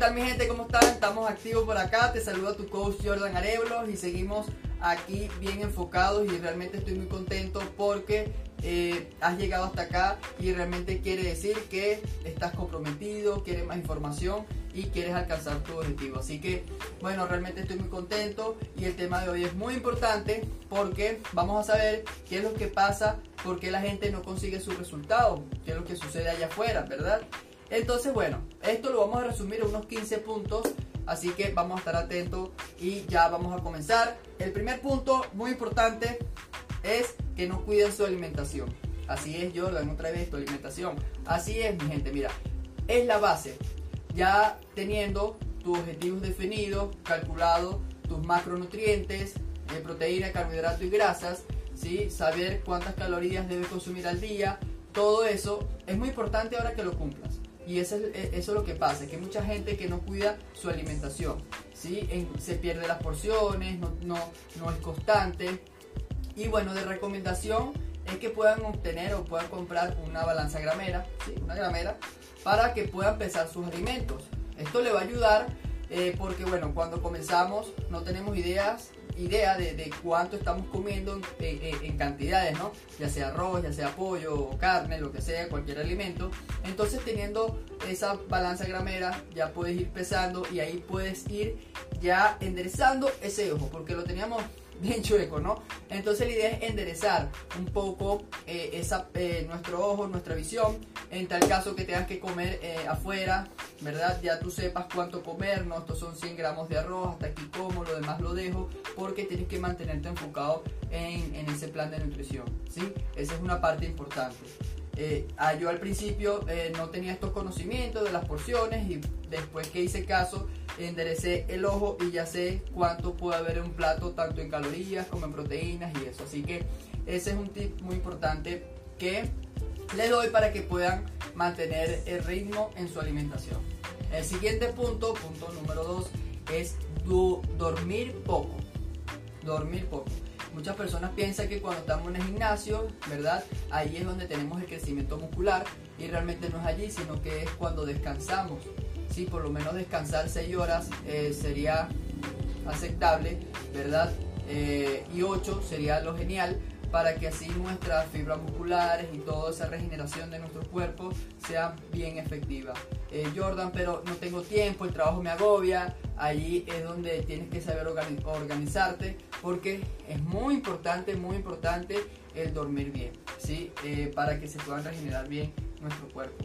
tal mi gente? ¿Cómo están? Estamos activos por acá. Te saluda tu coach Jordan Areblos y seguimos aquí bien enfocados y realmente estoy muy contento porque eh, has llegado hasta acá y realmente quiere decir que estás comprometido, quieres más información y quieres alcanzar tu objetivo. Así que, bueno, realmente estoy muy contento y el tema de hoy es muy importante porque vamos a saber qué es lo que pasa, por qué la gente no consigue su resultado, qué es lo que sucede allá afuera, ¿verdad? Entonces, bueno, esto lo vamos a resumir en unos 15 puntos, así que vamos a estar atentos y ya vamos a comenzar. El primer punto muy importante es que no cuiden su alimentación. Así es, Jordan, otra vez tu alimentación. Así es, mi gente, mira, es la base. Ya teniendo tus objetivos definidos, calculado tus macronutrientes, eh, proteína, carbohidrato y grasas, ¿sí? saber cuántas calorías debes consumir al día, todo eso es muy importante ahora que lo cumplas. Y eso es, eso es lo que pasa, que hay mucha gente que no cuida su alimentación, ¿sí? se pierde las porciones, no, no, no es constante. Y bueno, de recomendación es que puedan obtener o puedan comprar una balanza gramera, ¿sí? una gramera, para que puedan pesar sus alimentos. Esto le va a ayudar eh, porque bueno, cuando comenzamos no tenemos ideas idea de, cuánto estamos comiendo en, cantidades, ¿no? Ya sea arroz, ya sea pollo, carne, lo que sea, cualquier alimento. Entonces teniendo esa balanza gramera ya puedes ir pesando y ahí puedes ir ya enderezando ese ojo, porque lo teníamos bien chueco, ¿no? Entonces la idea es enderezar un poco eh, esa, eh, nuestro ojo, nuestra visión, en tal caso que tengas que comer eh, afuera, ¿verdad? Ya tú sepas cuánto comer, ¿no? Estos son 100 gramos de arroz, hasta aquí como, lo demás lo dejo, porque tienes que mantenerte enfocado en, en ese plan de nutrición, ¿sí? Esa es una parte importante. Eh, ah, yo al principio eh, no tenía estos conocimientos de las porciones y después que hice caso enderecé el ojo y ya sé cuánto puede haber en un plato tanto en calorías como en proteínas y eso. Así que ese es un tip muy importante que les doy para que puedan mantener el ritmo en su alimentación. El siguiente punto, punto número 2, es dormir poco. Dormir poco. Muchas personas piensan que cuando estamos en el gimnasio, ¿verdad? Ahí es donde tenemos el crecimiento muscular y realmente no es allí, sino que es cuando descansamos. Sí, por lo menos descansar 6 horas eh, sería aceptable, ¿verdad? Eh, y 8 sería lo genial para que así nuestras fibras musculares y toda esa regeneración de nuestro cuerpo sea bien efectiva. Eh, Jordan, pero no tengo tiempo, el trabajo me agobia, allí es donde tienes que saber organizarte porque es muy importante, muy importante el dormir bien, ¿sí? Eh, para que se puedan regenerar bien nuestro cuerpo.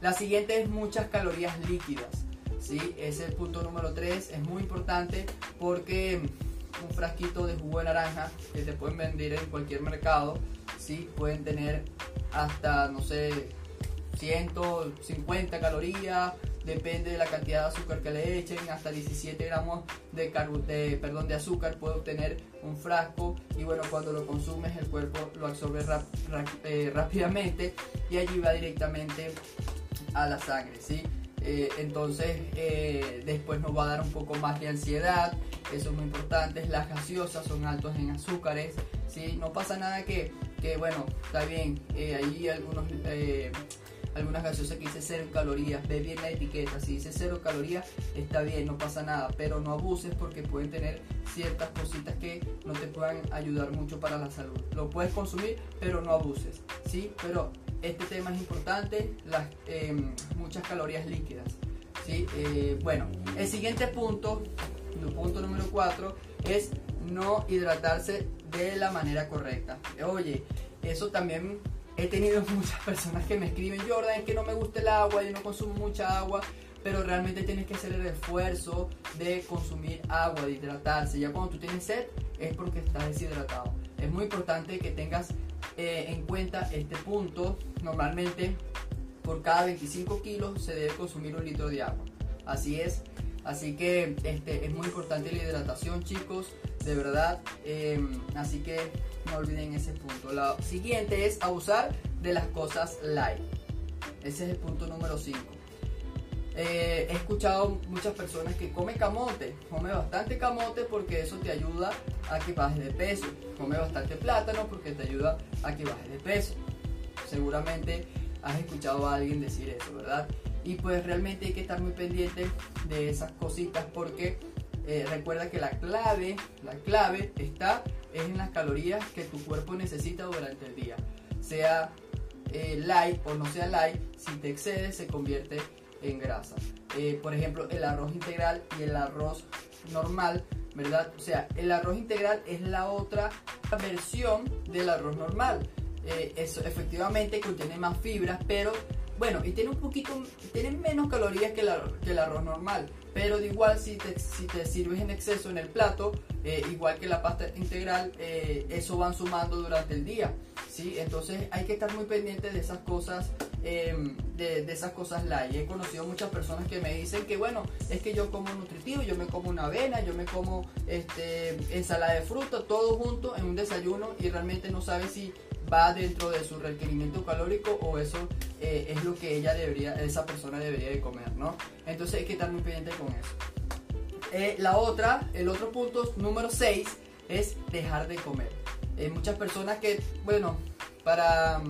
La siguiente es muchas calorías líquidas, ¿sí? Es el punto número 3, es muy importante porque un frasquito de jugo de naranja que te pueden vender en cualquier mercado, ¿sí? Pueden tener hasta, no sé, 150 calorías, depende de la cantidad de azúcar que le echen, hasta 17 gramos de, de, perdón, de azúcar puede obtener un frasco y bueno, cuando lo consumes el cuerpo lo absorbe eh, rápidamente y allí va directamente a la sangre, ¿sí? Eh, entonces eh, después nos va a dar un poco más de ansiedad, eso es muy importante, las gaseosas son altos en azúcares, ¿sí? No pasa nada que, que bueno, está bien, ahí algunos algunas gaseosas que dice cero calorías, ve bien la etiqueta, si dice cero calorías está bien, no pasa nada, pero no abuses porque pueden tener ciertas cositas que no te puedan ayudar mucho para la salud. Lo puedes consumir, pero no abuses, ¿sí? Pero este tema es importante, las, em, muchas calorías líquidas, ¿sí? Eh, bueno, el siguiente punto, el punto número 4, es no hidratarse de la manera correcta. Oye, eso también he tenido muchas personas que me escriben, Jordan, es que no me gusta el agua, yo no consumo mucha agua, pero realmente tienes que hacer el esfuerzo de consumir agua, de hidratarse. Ya cuando tú tienes sed es porque estás deshidratado. Es muy importante que tengas eh, en cuenta este punto. Normalmente por cada 25 kilos se debe consumir un litro de agua. Así es. Así que este, es muy importante la hidratación, chicos, de verdad. Em, así que no olviden ese punto. Lo siguiente es abusar de las cosas light. Ese es el punto número 5. Eh, he escuchado muchas personas que come camote, come bastante camote porque eso te ayuda a que bajes de peso. Come bastante plátano porque te ayuda a que bajes de peso. Seguramente has escuchado a alguien decir eso, ¿verdad? y pues realmente hay que estar muy pendiente de esas cositas porque eh, recuerda que la clave, la clave está es en las calorías que tu cuerpo necesita durante el día. Sea eh, light o no sea light, si te excedes se convierte en grasa. Eh, por ejemplo, el arroz integral y el arroz normal, ¿verdad? O sea, el arroz integral es la otra versión del arroz normal. eso efectivamente contiene más fibras, pero bueno, y tiene un poquito, tiene menos calorías que, que el arroz normal, pero de igual si te, si te sirves en exceso en el plato, eh, igual que la pasta integral, eh, eso van sumando durante el día, ¿sí? Entonces hay que estar muy pendiente de esas cosas, em, de, esas cosas light. He conocido muchas personas que me dicen que bueno, es que yo como nutritivo, yo me como una avena, yo me como este, ensalada de fruta, todo junto en un desayuno y realmente no sabe si va dentro de su requerimiento calórico o eso eh, es lo que ella debería, esa persona debería de comer, ¿no? Entonces hay que estar muy pendiente con eso. Eh, la otra, el otro punto número 6 es dejar de comer. Hay muchas personas que, bueno, para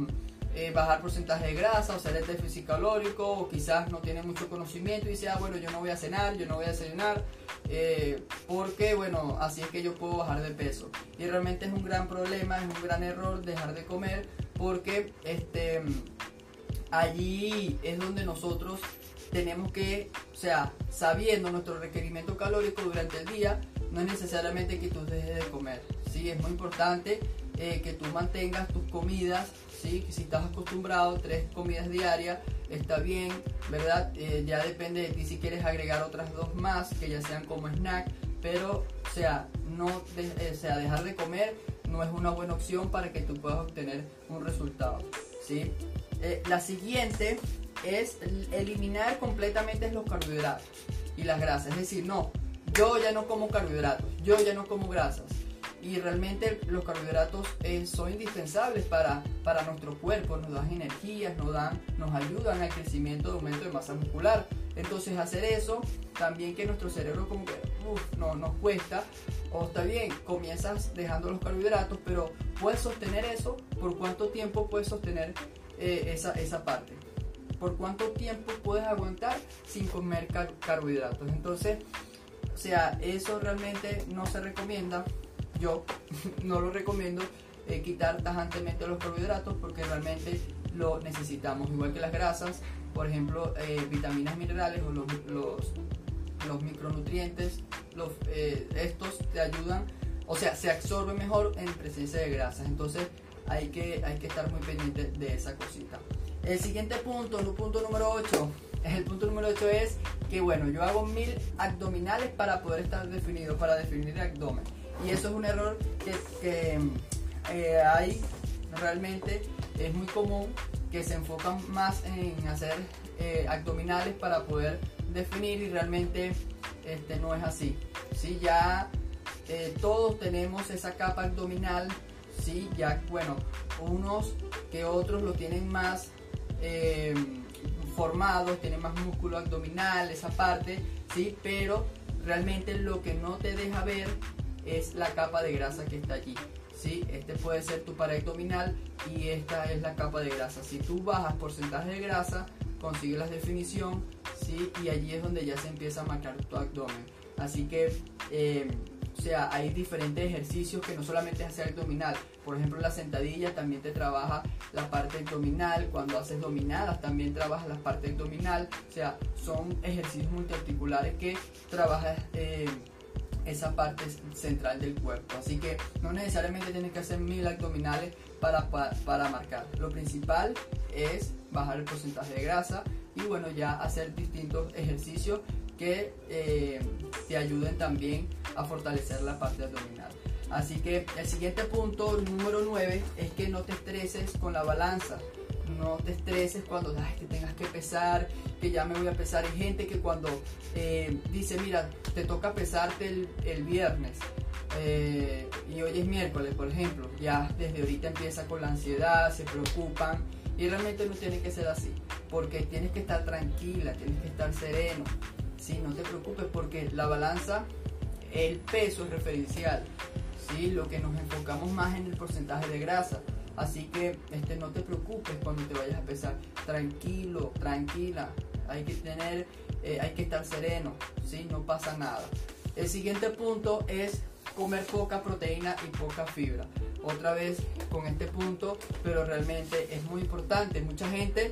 eh, bajar porcentaje de grasa o hacer el déficit calórico o quizás no tiene mucho conocimiento y dice, bueno, yo no voy a cenar, yo no voy a desayunar, eh, porque, bueno, así es que yo puedo bajar de peso. Y realmente es un gran problema, es un gran error dejar de comer porque este, allí es donde nosotros tenemos que, o sea, sabiendo nuestro requerimiento calórico durante el día, no es necesariamente que tú dejes de comer. Sí, es muy importante eh, que tú mantengas tus comidas, ¿sí? si estás acostumbrado tres comidas diarias, está bien, ¿verdad? Eh, ya depende de ti si quieres agregar otras dos más, que ya sean como snack, pero, o sea, no eh, sea, dejar de comer no es una buena opción para que tú puedas obtener un resultado, ¿sí? la siguiente es eliminar completamente los carbohidratos y las grasas, es decir, no, yo ya no como carbohidratos, yo ya no como grasas, y realmente los carbohidratos eh, son indispensables para, para nuestro cuerpo, nos dan energías, nos, dan, nos ayudan al crecimiento de aumento de masa muscular. Entonces hacer eso, también que nuestro cerebro como que no, nos cuesta, o está bien, comienzas dejando los carbohidratos, pero puedes sostener eso, ¿por cuánto tiempo puedes sostener eh, esa, esa parte? ¿Por cuánto tiempo puedes aguantar sin comer carbohidratos? Entonces, o sea, eso realmente no se recomienda yo no lo recomiendo eh, quitar tajantemente los carbohidratos porque realmente lo necesitamos, igual que las grasas, por ejemplo, eh, vitaminas minerales o los, los, micronutrientes, los, eh, estos te ayudan, o sea, se absorbe mejor en presencia de grasas, entonces hay que, hay que estar muy pendiente de esa cosita. El siguiente punto, el punto número 8, el punto número 8 es que bueno, yo hago mil abdominales para poder estar definido, para definir el abdomen. Y eso es un error que, eh, hay realmente, es muy común que se enfocan más en hacer eh, abdominales para poder definir y realmente este, no es así. ¿sí? Ya eh, todos tenemos esa capa abdominal, ¿sí? ya bueno, unos que otros lo tienen más formados, tienen más músculo abdominal, esa parte, ¿sí? pero realmente lo que no te deja ver es la capa de grasa que está allí. ¿sí? Este puede ser tu pared abdominal y esta es la capa de grasa. Si tú bajas porcentaje de grasa, consigues la definición ¿sí? y allí es donde ya se empieza a marcar tu abdomen. Así que, eh, o sea, hay diferentes ejercicios que no solamente es hacer abdominal. Por ejemplo, la sentadilla también te trabaja la parte abdominal. Cuando haces dominadas también trabajas la parte abdominal. O sea, son ejercicios multiarticulares que trabajas. Eh, esa parte central del cuerpo. Así que no necesariamente tienes que hacer mil abdominales para, para, marcar. Lo principal es bajar el porcentaje de grasa y bueno, ya hacer distintos ejercicios que eh, te ayuden también a fortalecer la parte abdominal. Así que el siguiente punto, número 9, es que no te estreses con la balanza no te estreses cuando que tengas que pesar, que ya me voy a pesar. Hay gente que cuando eh, dice, mira, te toca pesarte el, viernes eh, y hoy es miércoles, por ejemplo, ya desde ahorita empieza con la ansiedad, se preocupan y realmente no tiene que ser así, porque tienes que estar tranquila, tienes que estar sereno. Sí, no te preocupes porque la balanza, el peso es referencial. ¿sí? Lo que nos enfocamos más en el porcentaje de grasa Así que este, no te preocupes cuando te vayas a pesar. Tranquilo, tranquila. hay que tener, eh, hay que estar sereno, ¿sí? No pasa nada. El siguiente punto es comer poca proteína y poca fibra. Otra vez con este punto, pero realmente es muy importante. Mucha gente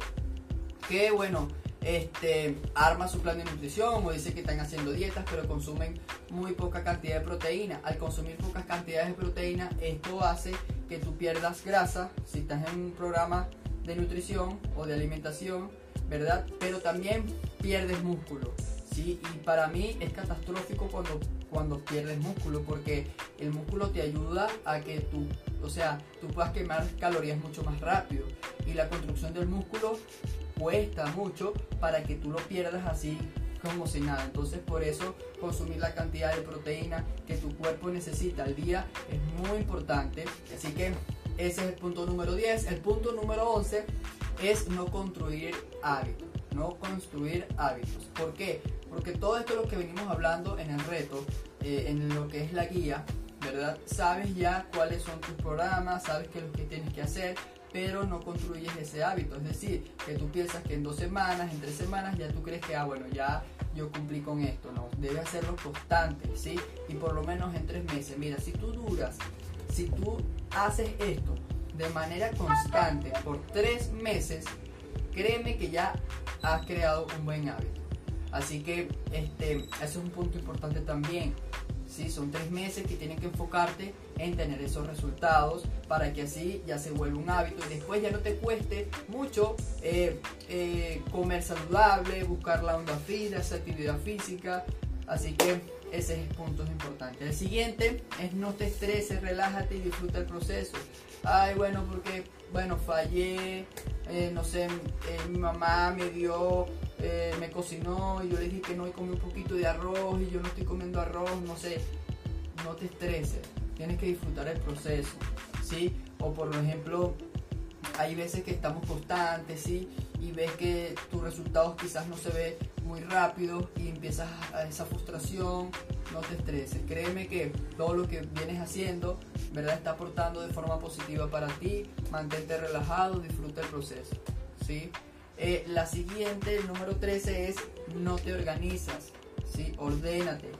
que, bueno, este, arma su plan de nutrición o dice que están haciendo dietas, pero consumen muy poca cantidad de proteína. Al consumir pocas cantidades de proteína, esto hace que tú pierdas grasa si estás en un programa de nutrición o de alimentación, ¿verdad? Pero también pierdes músculo. ¿sí? Y para mí es catastrófico cuando, cuando pierdes músculo porque el músculo te ayuda a que tú, o sea, tú puedas quemar calorías mucho más rápido. Y la construcción del músculo cuesta mucho para que tú lo pierdas así como si nada. Entonces por eso consumir la cantidad de proteína que tu cuerpo necesita al día es muy importante. Así que ese es el punto número 10. El punto número 11 es no construir hábitos. No construir hábitos. ¿Por qué? Porque todo esto lo que venimos hablando en el reto, eh, en lo que es la guía, ¿verdad? Sabes ya cuáles son tus programas, sabes qué es lo que tienes que hacer, pero no construyes ese hábito. Es decir, que tú piensas que en dos semanas, en tres semanas, ya tú crees que, ah, bueno, ya yo cumplí con esto. No, debe hacerlo constante, ¿sí? Y por lo menos en tres meses. Mira, si tú duras, si tú haces esto de manera constante por tres meses, créeme que ya has creado un buen hábito. Así que este, ese es un punto importante también. ¿Sí? Son tres meses que tienen que enfocarte en tener esos resultados para que así ya se vuelva un hábito y después ya no te cueste mucho eh, eh, comer saludable, buscar la onda fina, hacer actividad física. Así que ese es el punto importante. El siguiente es no te estreses, relájate y disfruta el proceso. Ay, bueno, porque, bueno, fallé, eh, no sé, mi mamá me dio eh, me cocinó y yo le dije que no y comí un poquito de arroz y yo no estoy comiendo arroz, no sé, no te estreses, tienes que disfrutar el proceso, ¿sí? O por ejemplo, hay veces que estamos constantes, ¿sí? Y ves que tus resultados quizás no se ve muy rápido y empiezas a esa frustración, no te estreses. Créeme que todo lo que vienes haciendo, ¿verdad? Está aportando de forma positiva para ti. Mantente relajado, disfruta el proceso, ¿sí? Eh, la siguiente, el número 13 es no te organizas, ¿sí? Ordénate.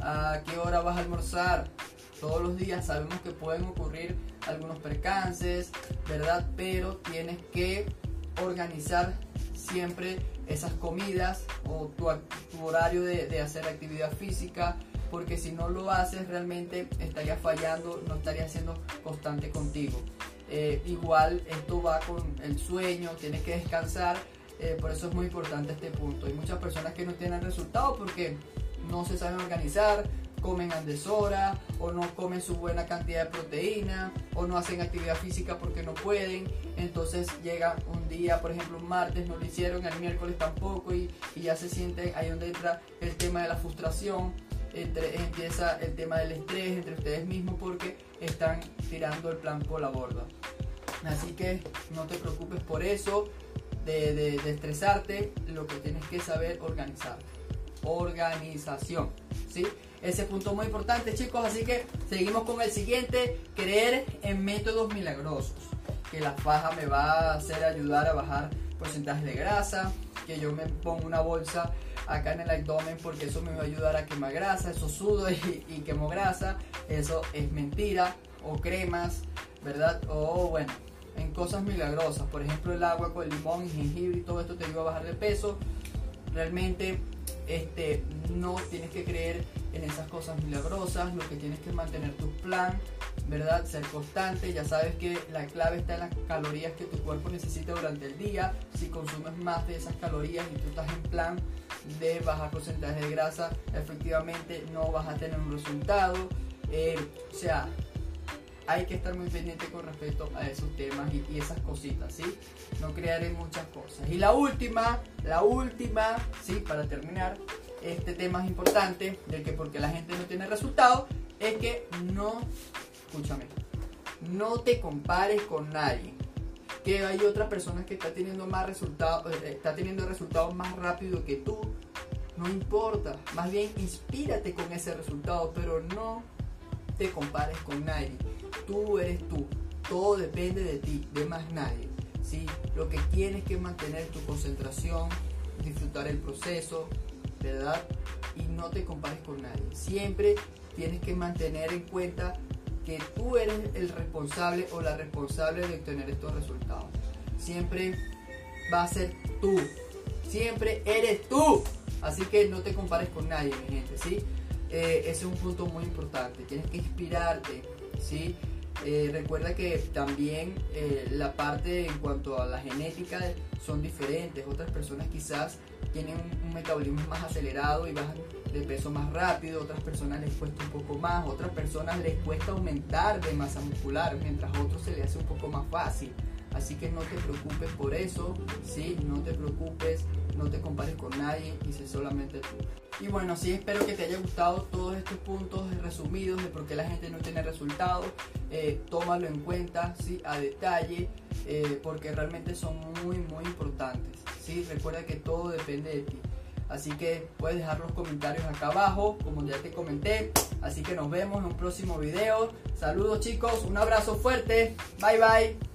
¿A qué hora vas a almorzar? Todos los días sabemos que pueden ocurrir algunos percances, ¿verdad? Pero tienes que organizar siempre esas comidas o tu, horario de, hacer actividad física, porque si no lo haces realmente estarías fallando, no estarías siendo constante contigo. Eh, igual esto va con el sueño, tienes que descansar, eh, por eso es muy importante este punto. Hay muchas personas que no tienen resultados porque no se saben organizar, comen a deshora o no comen su buena cantidad de proteína o no hacen actividad física porque no pueden. Entonces llega un día, por ejemplo un martes no lo hicieron, el miércoles tampoco y, y ya se sienten ahí donde entra el tema de la frustración empieza el tema del estrés entre ustedes mismos porque están tirando el plan por la borda. Así que no te preocupes por eso, de, de, estresarte, lo que tienes que saber organizar. Organización, ¿sí? Ese punto muy importante, chicos. Así que seguimos con el siguiente: creer en métodos milagrosos. Que la faja me va a hacer ayudar a bajar porcentaje de grasa. Que yo me pongo una bolsa acá en el abdomen porque eso me va a ayudar a quemar grasa, eso sudo y, quemo grasa, eso es mentira, o cremas, ¿verdad? O bueno, en cosas milagrosas, por ejemplo el agua con el limón y jengibre y todo esto te ayuda a bajar de peso, realmente este, no tienes que creer esas cosas milagrosas, lo que tienes que mantener tu plan, ¿verdad? Ser constante, ya sabes que la clave está en las calorías que tu cuerpo necesita durante el día, si consumes más de esas calorías y tú estás en plan de bajar porcentaje de grasa, efectivamente no vas a tener un resultado. Eh, o sea, hay que estar muy pendiente con respecto a esos temas y, esas cositas, ¿sí? No crearé muchas cosas. Y la última, la última, ¿sí? Para terminar, este tema es importante, del que porque la gente no tiene resultados, es que no, escúchame, no te compares con nadie que hay otra persona que está teniendo más resultados, eh, está teniendo resultados más rápido que tú. No importa, más bien inspírate con ese resultado, pero no te compares con nadie. Tú eres tú, todo depende de ti, de más nadie. ¿sí? Lo que tienes que mantener tu concentración, disfrutar el proceso, ¿verdad? Y no te compares con nadie. Siempre tienes que mantener en cuenta que tú eres el responsable o la responsable de obtener estos resultados. Siempre va a ser tú. Siempre eres tú. Así que no te compares con nadie, mi gente, ¿sí? Eh, ese es un punto muy importante. Tienes que inspirarte, ¿sí? Eh, recuerda que también eh, la parte en cuanto a la genética son diferentes. Otras personas quizás tienen un, metabolismo más acelerado y bajan de peso más rápido. Otras personas les cuesta un poco más. Otras personas les cuesta aumentar de masa muscular, mientras a otros se les hace un poco más fácil. Así que no te preocupes por eso, ¿sí? No te preocupes, no te compares con nadie y sé solamente tú. Y bueno, sí, espero que te haya gustado todos estos puntos resumidos de por qué la gente no tiene resultados. Eh, tómalo en cuenta, ¿sí? A detalle, eh, porque realmente son muy, muy importantes, ¿sí? Recuerda que todo depende de ti. Así que puedes dejar los comentarios acá abajo, como ya te comenté. Así que nos vemos en un próximo video. Saludos chicos, un abrazo fuerte. Bye bye.